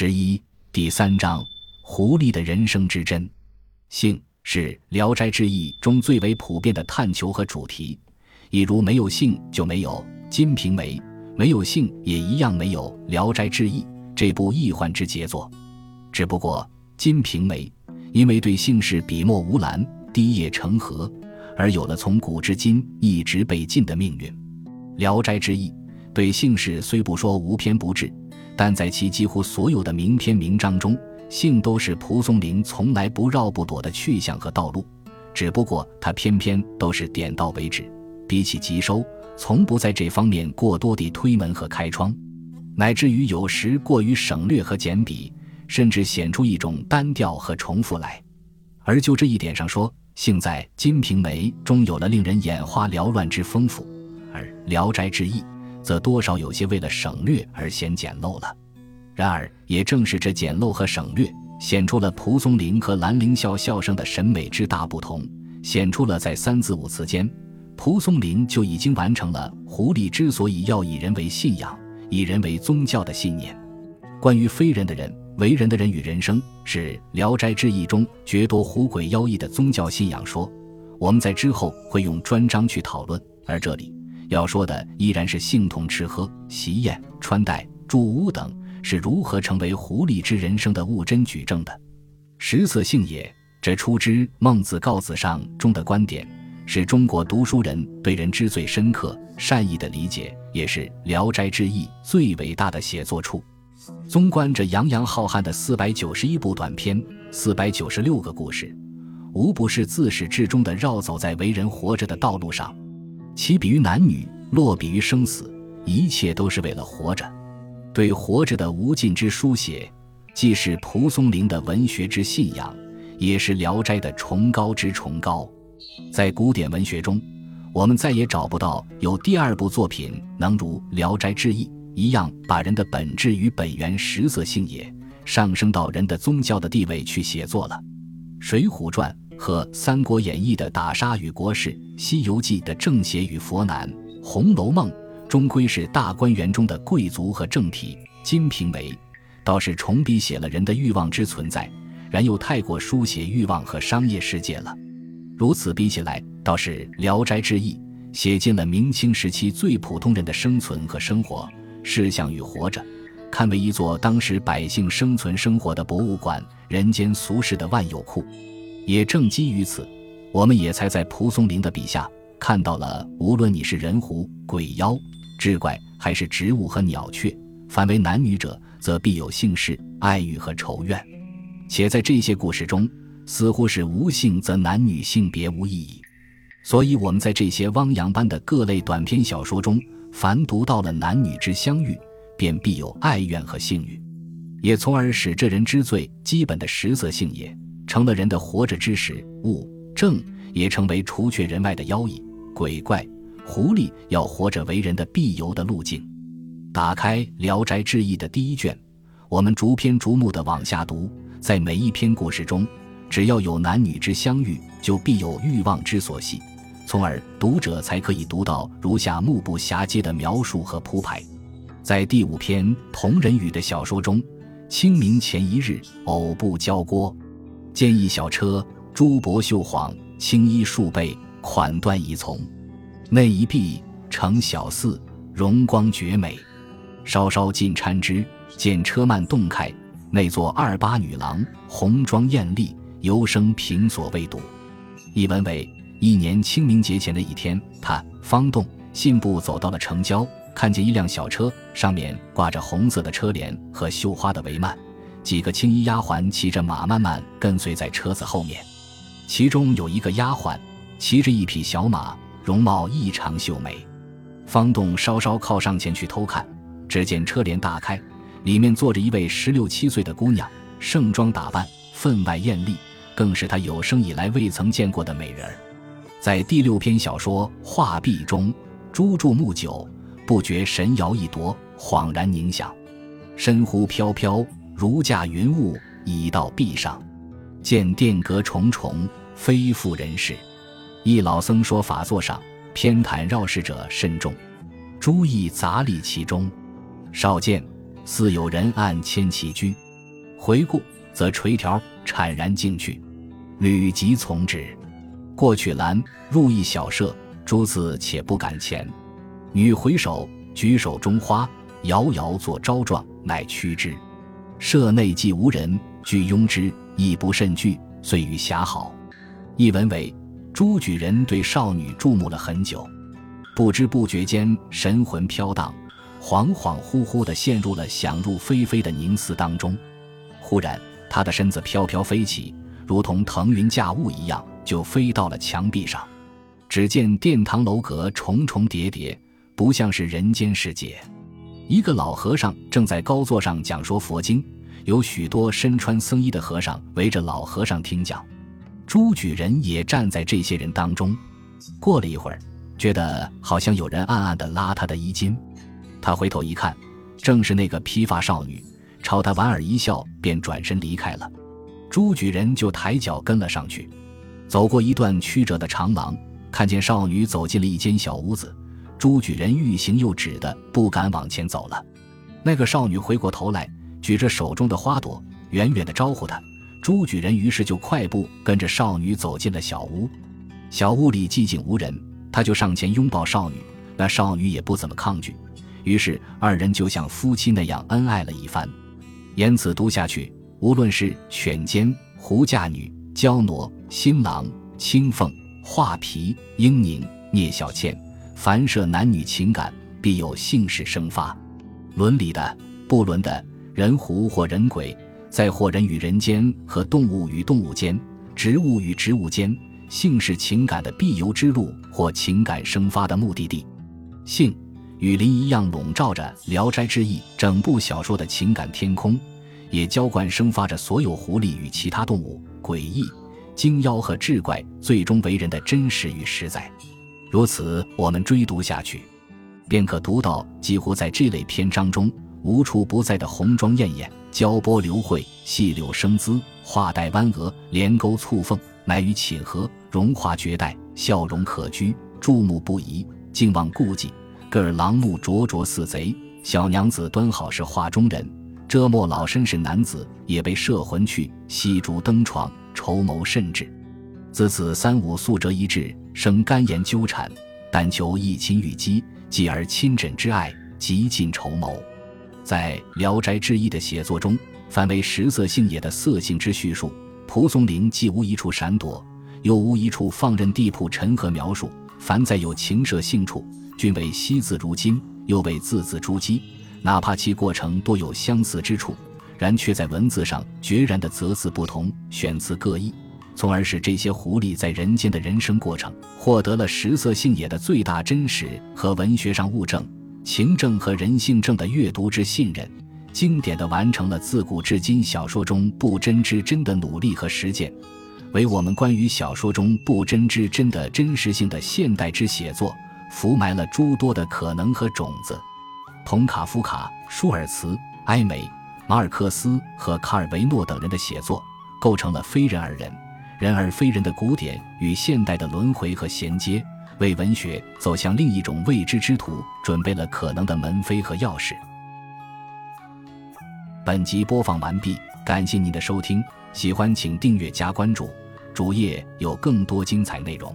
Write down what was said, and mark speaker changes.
Speaker 1: 十一第三章狐狸的人生之真，性是《聊斋志异》中最为普遍的探求和主题。一如没有性就没有《金瓶梅》，没有性也一样没有《聊斋志异》这部异幻之杰作。只不过《金瓶梅》因为对姓氏笔墨无澜、滴液成河，而有了从古至今一直被禁的命运。《聊斋志异》对姓氏虽不说无偏不至。但在其几乎所有的名篇名章中，性都是蒲松龄从来不绕不躲的去向和道路，只不过他偏偏都是点到为止，比起急收，从不在这方面过多地推门和开窗，乃至于有时过于省略和简笔，甚至显出一种单调和重复来。而就这一点上说，性在《金瓶梅》中有了令人眼花缭乱之丰富，而《聊斋志异》。则多少有些为了省略而显简陋了。然而，也正是这简陋和省略，显出了蒲松龄和兰陵笑笑生的审美之大不同，显出了在三字五词间，蒲松龄就已经完成了狐狸之所以要以人为信仰、以人为宗教的信念。关于非人的人、为人的人与人生，是《聊斋志异》中绝多狐鬼妖异的宗教信仰说。我们在之后会用专章去讨论，而这里。要说的依然是性同吃喝、习宴、穿戴、住屋等是如何成为狐狸之人生的物真举证的。食色性也，这出之《孟子告子上》中的观点，是中国读书人对人之最深刻、善意的理解，也是《聊斋志异》最伟大的写作处。纵观这洋洋浩瀚的四百九十一部短篇、四百九十六个故事，无不是自始至终的绕走在为人活着的道路上。起笔于男女，落笔于生死，一切都是为了活着。对活着的无尽之书写，既是蒲松龄的文学之信仰，也是《聊斋》的崇高之崇高。在古典文学中，我们再也找不到有第二部作品能如《聊斋志异》一样，把人的本质与本源实色性也上升到人的宗教的地位去写作了。《水浒传》。和《三国演义》的打杀与国事，《西游记》的正邪与佛难，《红楼梦》终归是大观园中的贵族和正体，《金瓶梅》倒是重笔写了人的欲望之存在，然又太过书写欲望和商业世界了。如此比起来，倒是《聊斋志异》写尽了明清时期最普通人的生存和生活、事项与活着，堪为一座当时百姓生存生活的博物馆，人间俗世的万有库。也正基于此，我们也才在蒲松龄的笔下看到了，无论你是人狐、鬼妖、志怪，还是植物和鸟雀，凡为男女者，则必有姓氏、爱欲和仇怨。且在这些故事中，似乎是无性则男女性别无意义。所以，我们在这些汪洋般的各类短篇小说中，凡读到了男女之相遇，便必有爱怨和性欲，也从而使这人之最基本的实则性也。成了人的活着之时，物正也成为除却人外的妖异、鬼怪、狐狸要活着为人的必由的路径。打开《聊斋志异》的第一卷，我们逐篇逐目的往下读，在每一篇故事中，只要有男女之相遇，就必有欲望之所系，从而读者才可以读到如下目不暇接的描述和铺排。在第五篇同人语的小说中，清明前一日，偶步交郭。见一小车，珠帛绣幌，青衣数倍，款端一从。内一壁，成小寺，荣光绝美。稍稍近参之，见车幔洞开，内坐二八女郎，红妆艳丽，犹生平所未睹。一文为：一年清明节前的一天，他方栋信步走到了城郊，看见一辆小车，上面挂着红色的车帘和绣花的帷幔。几个青衣丫鬟骑着马慢慢跟随在车子后面，其中有一个丫鬟骑着一匹小马，容貌异常秀美。方栋稍稍靠上前去偷看，只见车帘大开，里面坐着一位十六七岁的姑娘，盛装打扮，分外艳丽，更是他有生以来未曾见过的美人。在第六篇小说《画壁》中，朱注木久，不觉神摇一夺，恍然凝想，身忽飘飘。如驾云雾已到壁上，见殿阁重重，非复人世。一老僧说法座上，偏袒绕世者甚众，诸意杂立其中。少见似有人按牵其居，回顾则垂条谄然进去，吕即从之。过去栏入一小舍，诸子且不敢前。女回首，举手中花，遥遥作招状，乃趋之。舍内既无人，俱拥之，亦不甚惧，遂与遐好。一文为朱举人对少女注目了很久，不知不觉间神魂飘荡，恍恍惚惚地陷入了想入非非的凝思当中。忽然，他的身子飘飘飞起，如同腾云驾雾一样，就飞到了墙壁上。只见殿堂楼阁重重叠叠。不像是人间世界，一个老和尚正在高座上讲说佛经，有许多身穿僧衣的和尚围着老和尚听讲。朱举人也站在这些人当中。过了一会儿，觉得好像有人暗暗地拉他的衣襟，他回头一看，正是那个披发少女，朝他莞尔一笑，便转身离开了。朱举人就抬脚跟了上去，走过一段曲折的长廊，看见少女走进了一间小屋子。朱举人欲行又止的，不敢往前走了。那个少女回过头来，举着手中的花朵，远远的招呼他。朱举人于是就快步跟着少女走进了小屋。小屋里寂静无人，他就上前拥抱少女。那少女也不怎么抗拒，于是二人就像夫妻那样恩爱了一番。沿此读下去，无论是犬奸、狐嫁女、娇挪、新郎、青凤、画皮、英宁、聂小倩。凡涉男女情感，必有性事生发；伦理的、不伦的，人狐或人鬼，在或人与人间和动物与动物间、植物与植物间，性是情感的必由之路或情感生发的目的地。性，与林一样笼罩着《聊斋志异》整部小说的情感天空，也浇灌生发着所有狐狸与其他动物、诡异、精妖和志怪最终为人的真实与实在。如此，我们追读下去，便可读到几乎在这类篇章中无处不在的红妆艳艳、娇波流慧、细柳生姿、画带弯额、连钩蹙凤、乃语亲和、容华绝代、笑容可掬、注目不移、静望顾忌。个儿郎目灼灼似贼，小娘子端好是画中人，遮莫老身是男子，也被摄魂去。细烛登床，筹谋甚至。自此三五素折一致，生肝炎纠缠，但求一亲与姬，继而亲枕之爱，极尽筹谋。在《聊斋志异》的写作中，凡为食色性也的色性之叙述，蒲松龄既无一处闪躲，又无一处放任地铺陈和描述。凡在有情色性处，均为惜字如金，又为字字珠玑。哪怕其过程多有相似之处，然却在文字上决然的择字不同，选词各异。从而使这些狐狸在人间的人生过程获得了食色性也的最大真实和文学上物证、情证和人性证的阅读之信任，经典的完成了自古至今小说中不真之真的努力和实践，为我们关于小说中不真之真的真实性的现代之写作伏埋了诸多的可能和种子。同卡夫卡、舒尔茨、埃美、马尔克斯和卡尔维诺等人的写作，构成了非人而人。人而非人的古典与现代的轮回和衔接，为文学走向另一种未知之途准备了可能的门扉和钥匙。本集播放完毕，感谢您的收听，喜欢请订阅加关注，主页有更多精彩内容。